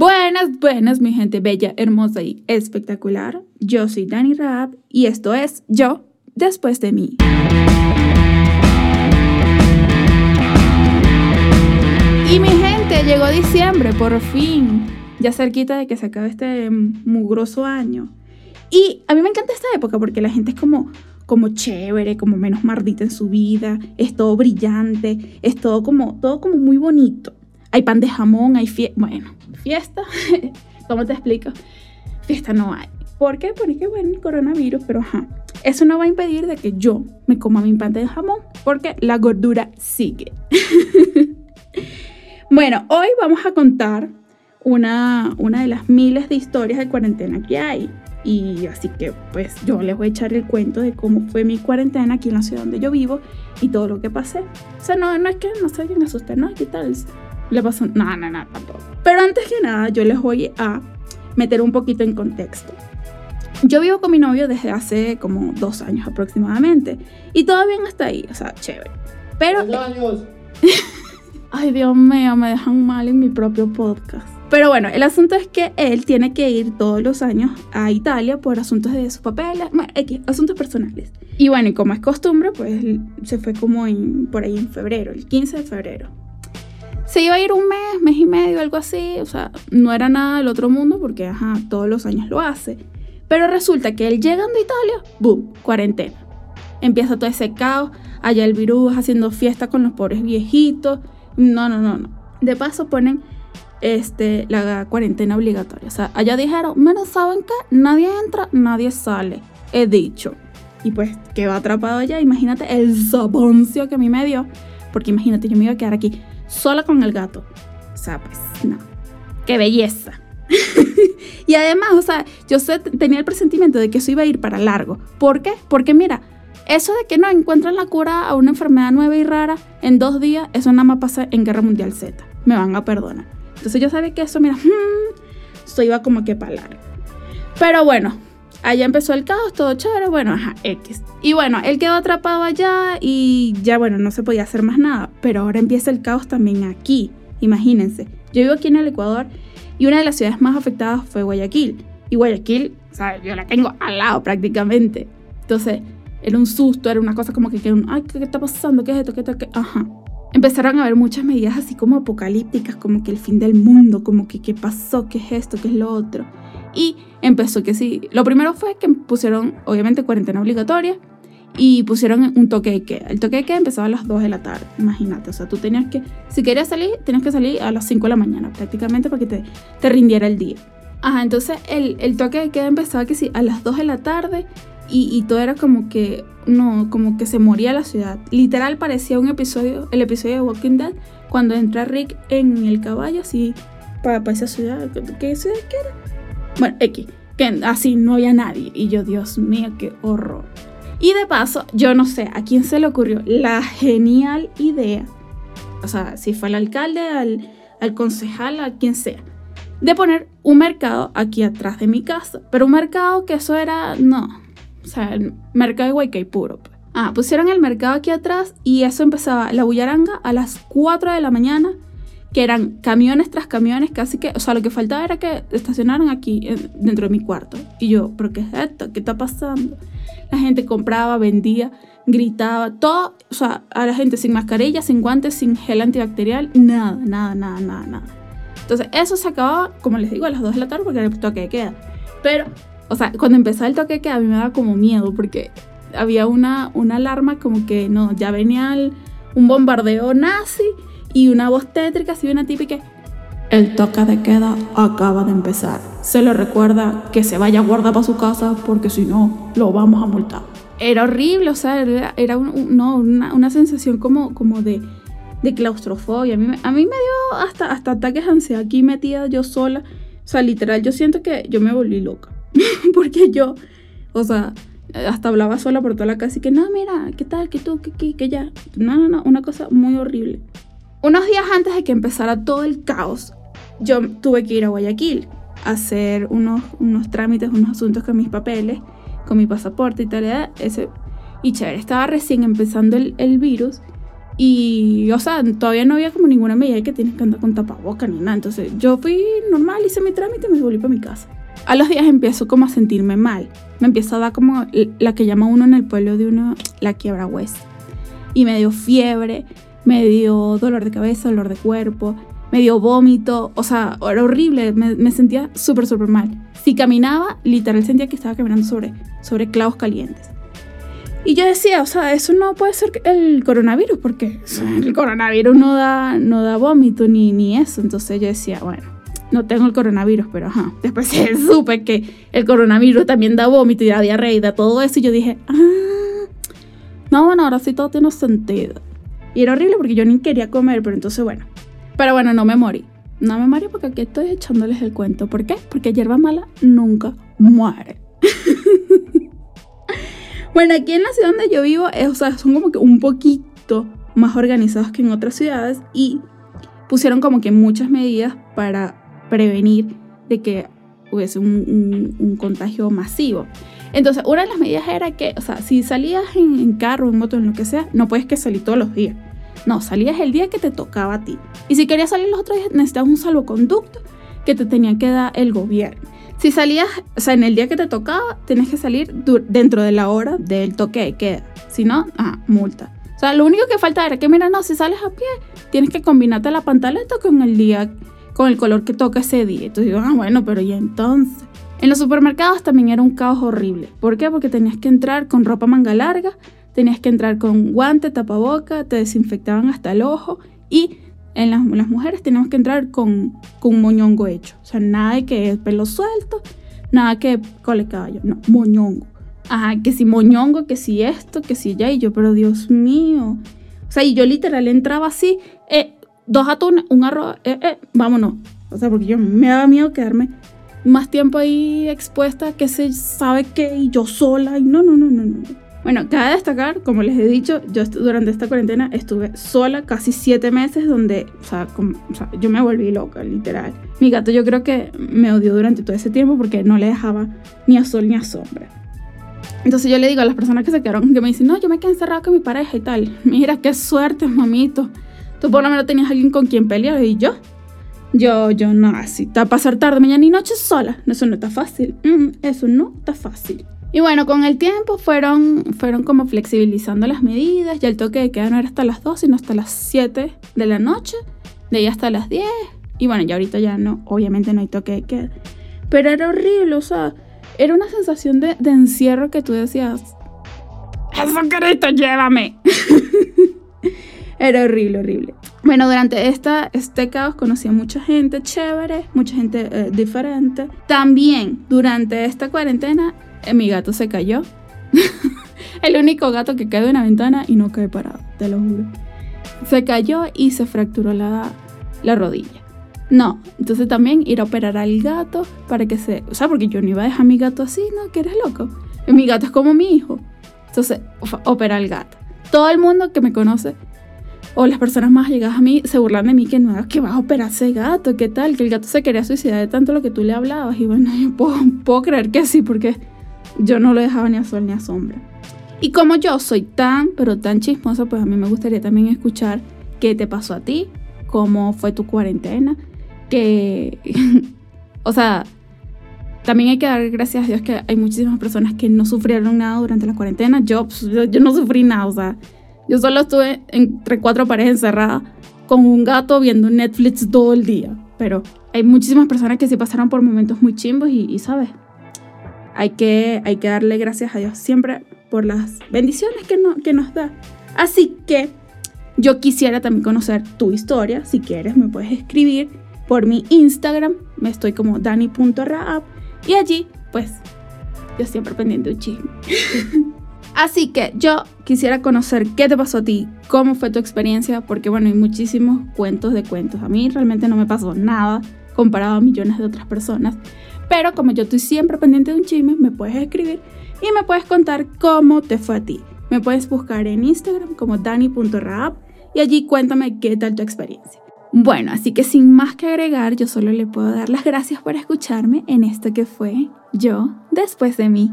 Buenas, buenas, mi gente bella, hermosa y espectacular. Yo soy Dani Raab y esto es Yo después de mí. Y mi gente, llegó diciembre, por fin. Ya cerquita de que se acabe este mugroso año. Y a mí me encanta esta época porque la gente es como, como chévere, como menos mardita en su vida, es todo brillante, es todo como, todo como muy bonito. Hay pan de jamón, hay fiesta, bueno, fiesta, ¿cómo te explico? Fiesta no hay. ¿Por qué? Porque bueno, el coronavirus, pero ajá. Eso no va a impedir de que yo me coma mi pan de jamón, porque la gordura sigue. bueno, hoy vamos a contar una, una de las miles de historias de cuarentena que hay. Y así que pues yo les voy a echar el cuento de cómo fue mi cuarentena aquí en la ciudad donde yo vivo y todo lo que pasé. O sea, no, no es que no se vayan a asustar, no, ¿qué tal? Le pasó, no, no, tampoco. Pero antes que nada, yo les voy a meter un poquito en contexto. Yo vivo con mi novio desde hace como dos años aproximadamente y todavía no está ahí, o sea, chévere. Pero... años! Ay, Dios mío, me dejan mal en mi propio podcast. Pero bueno, el asunto es que él tiene que ir todos los años a Italia por asuntos de sus papeles, bueno, asuntos personales. Y bueno, y como es costumbre, pues se fue como en, por ahí en febrero, el 15 de febrero. Se iba a ir un mes, mes y medio, algo así, o sea, no era nada del otro mundo porque, todos los años lo hace. Pero resulta que él llegando a Italia, ¡boom!, cuarentena. Empieza todo ese caos, allá el virus haciendo fiesta con los pobres viejitos. No, no, no, no. De paso ponen este, la cuarentena obligatoria. O sea, allá dijeron, menos saben que nadie entra, nadie sale. He dicho. Y pues quedó atrapado allá. Imagínate el soponcio que a mí me dio. Porque imagínate, yo me iba a quedar aquí sola con el gato. O sea, pues no. Qué belleza. y además, o sea, yo tenía el presentimiento de que eso iba a ir para largo. ¿Por qué? Porque mira, eso de que no encuentran la cura a una enfermedad nueva y rara en dos días, eso nada más pasa en Guerra Mundial Z. Me van a perdonar. Entonces yo sabía que eso, mira, hmm, eso iba como que para largo. Pero bueno, allá empezó el caos, todo chévere, bueno, ajá, X. Y bueno, él quedó atrapado allá y ya, bueno, no se podía hacer más nada. Pero ahora empieza el caos también aquí. Imagínense, yo vivo aquí en el Ecuador y una de las ciudades más afectadas fue Guayaquil. Y Guayaquil, o sea, yo la tengo al lado prácticamente. Entonces, era un susto, era una cosa como que, ay, ¿qué, está pasando? ¿Qué es esto? ¿Qué está? Qué? Ajá empezaron a haber muchas medidas así como apocalípticas, como que el fin del mundo, como que qué pasó, qué es esto, qué es lo otro. Y empezó que sí, lo primero fue que pusieron obviamente cuarentena obligatoria y pusieron un toque de queda. El toque de queda empezaba a las 2 de la tarde, imagínate, o sea, tú tenías que, si querías salir, tenías que salir a las 5 de la mañana prácticamente para que te, te rindiera el día. Ajá, entonces el, el toque de queda empezaba que sí, a las 2 de la tarde y, todo era como que, no, como que se moría la ciudad. Literal parecía un episodio, el episodio de Walking Dead, cuando entra Rick en el caballo así para, esa ciudad. ¿Qué ciudad era? Bueno, X, que así no había nadie. Y yo, Dios mío, qué horror. Y de paso, yo no sé a quién se le ocurrió la genial idea, o sea, si fue al alcalde, al, al concejal, a quien sea, de poner un mercado aquí atrás de mi casa. Pero un mercado que eso era, no, o sea, mercado de Guaykay puro. Pues. Ah, pusieron el mercado aquí atrás y eso empezaba la bullaranga a las 4 de la mañana, que eran camiones tras camiones, casi que, o sea, lo que faltaba era que estacionaran aquí dentro de mi cuarto. Y yo, ¿pero qué es esto? ¿Qué está pasando? La gente compraba, vendía, gritaba, todo, o sea, a la gente sin mascarilla, sin guantes, sin gel antibacterial, nada, nada, nada, nada, nada. Entonces, eso se acababa, como les digo, a las 2 de la tarde porque era el toque de queda. Pero o sea, cuando empezaba el toque que a mí me daba como miedo porque había una, una alarma como que no, ya venía un bombardeo nazi y una voz tétrica así una típica el toque de queda acaba de empezar. Se le recuerda que se vaya a guardar para su casa porque si no, lo vamos a multar. Era horrible, o sea, era, no, una, sensación como, como de, de claustrofobia. A mí, a mí me dio hasta, hasta ataques de ansiedad aquí metida yo sola. O sea, literal, yo siento que yo me volví loca. porque yo, o sea, hasta hablaba sola por toda la casa y que, no, mira, ¿qué tal? ¿Qué tú? ¿Qué, qué, qué ya? No, no, no, una cosa muy horrible. Unos días antes de que empezara todo el caos, yo tuve que ir a Guayaquil a hacer unos, unos trámites, unos asuntos con mis papeles, con mi pasaporte y tal, ese, y chévere, estaba recién empezando el, el virus Y, o sea, todavía no había como ninguna medida que tienes que andar con tapaboca ni nada. Entonces yo fui normal, hice mi trámite y me volví para mi casa. A los días empiezo como a sentirme mal. Me empieza a dar como la que llama uno en el pueblo de uno la quiebra hueso. Y me dio fiebre, me dio dolor de cabeza, dolor de cuerpo, me dio vómito. O sea, era horrible. Me, sentía súper, súper mal. Si caminaba, literal sentía que estaba caminando sobre, sobre clavos calientes. Y yo decía, o sea, eso no puede ser el coronavirus, porque el coronavirus no da, no da vómito ni, ni eso. Entonces yo decía, bueno, no tengo el coronavirus, pero ajá. Después supe que el coronavirus también da vómito y da diarrea y da todo eso. Y yo dije, ah, no, bueno, ahora sí todo tiene sentido. Y era horrible porque yo ni quería comer, pero entonces bueno. Pero bueno, no me morí. No me morí porque aquí estoy echándoles el cuento. ¿Por qué? Porque hierba mala nunca muere. bueno, aquí en la ciudad donde yo vivo, o sea, son como que un poquito más organizados que en otras ciudades y pusieron como que muchas medidas para prevenir de que hubiese un, contagio masivo. Entonces, una de las medidas era que, o sea, si salías en, carro, en moto, en lo que sea, no puedes que salir todos los días. No, salías el día que te tocaba a ti. Y si querías salir los otros días, necesitabas un salvoconducto que te tenía que dar el gobierno. Si salías, o sea, en el día que te tocaba, tenías que salir dentro de la hora del toque de queda. Si no, ah, multa. O sea, lo único que falta era que, mira, no, si sales a pie, tienes que combinarte la pantaleta con el día con el color que toca ese día. Entonces digo, ah, bueno, pero ¿y entonces? En los supermercados también era un caos horrible. ¿Por qué? Porque tenías que entrar con ropa manga larga, tenías que entrar con guante, tapaboca, te desinfectaban hasta el ojo y en las, mujeres teníamos que entrar con, con un moñongo hecho. O sea, nada de que pelo suelto, nada que cole caballo, no, moñongo. Ajá, que si moñongo, que si esto, que si ya, y yo, pero Dios mío. O sea, y yo literal entraba así, eh, dos atunes, un arroz, eh, eh, vámonos. O sea, porque yo me daba miedo quedarme más tiempo ahí expuesta, que se sabe qué, y yo sola, y no, no, no, no, no. Bueno, cabe destacar, como les he dicho, yo durante esta cuarentena estuve sola casi siete meses donde, o sea, o sea, yo me volví loca, literal. Mi gato yo creo que me odió durante todo ese tiempo porque no le dejaba ni a sol ni a sombra. Entonces yo le digo a las personas que se quedaron, que me dicen, no, yo me quedé encerrada con mi pareja y tal. Mira, qué suerte, mamito. Tú por lo menos tenías alguien con quien pelear y yo. Yo, yo no, así. Está pasar tarde, mañana y noche sola. Eso no está fácil. Mm, eso no está fácil. Y bueno, con el tiempo fueron, fueron como flexibilizando las medidas. Ya el toque de queda no era hasta las 2, sino hasta las 7 de la noche. De ahí hasta las 10. Y bueno, ya ahorita ya no, obviamente no hay toque de queda. Pero era horrible, o sea, era una sensación de, encierro que tú decías, querido, llévame. Era horrible, horrible. Bueno, durante esta, este caos conocí a mucha gente chévere, mucha gente eh, diferente. También durante esta cuarentena eh, mi gato se cayó. El único gato que cae de una ventana y no cae parado, te lo juro. Se cayó y se fracturó la, la rodilla. No, entonces también ir a operar al gato para que se... O sea, porque yo no iba a dejar a mi gato así, ¿no? Que eres loco. Mi gato es como mi hijo. Entonces, opera al gato. Todo el mundo que me conoce o las personas más llegadas a mí se burlan de mí que no, que vas a operar ese gato, ¿qué tal? Que el gato se quería suicidar de tanto lo que tú le hablabas. Y bueno, yo puedo, creer que sí, porque yo no lo dejaba ni a sol ni a sombra. Y como yo soy tan, pero tan chismosa, pues a mí me gustaría también escuchar qué te pasó a ti, cómo fue tu cuarentena, que, o sea, también hay que dar gracias a Dios que hay muchísimas personas que no sufrieron nada durante la cuarentena. Yo, pues, yo no sufrí nada, o sea, yo solo estuve entre cuatro paredes encerrada con un gato viendo Netflix todo el día. Pero hay muchísimas personas que sí pasaron por momentos muy chimbos y, ¿sabes? Hay que, hay que darle gracias a Dios siempre por las bendiciones que, no, que nos da. Así que yo quisiera también conocer tu historia. Si quieres, me puedes escribir por mi Instagram. Me estoy como dani.raab. Y allí, pues, yo siempre pendiente un chisme. Así que yo quisiera conocer qué te pasó a ti, cómo fue tu experiencia, porque bueno, hay muchísimos cuentos de cuentos. A mí realmente no me pasó nada comparado a millones de otras personas. Pero como yo estoy siempre pendiente de un chisme, me puedes escribir y me puedes contar cómo te fue a ti. Me puedes buscar en Instagram como dani.raab y allí cuéntame qué tal tu experiencia. Bueno, así que sin más que agregar, yo solo le puedo dar las gracias por escucharme en esto que fue yo después de mí.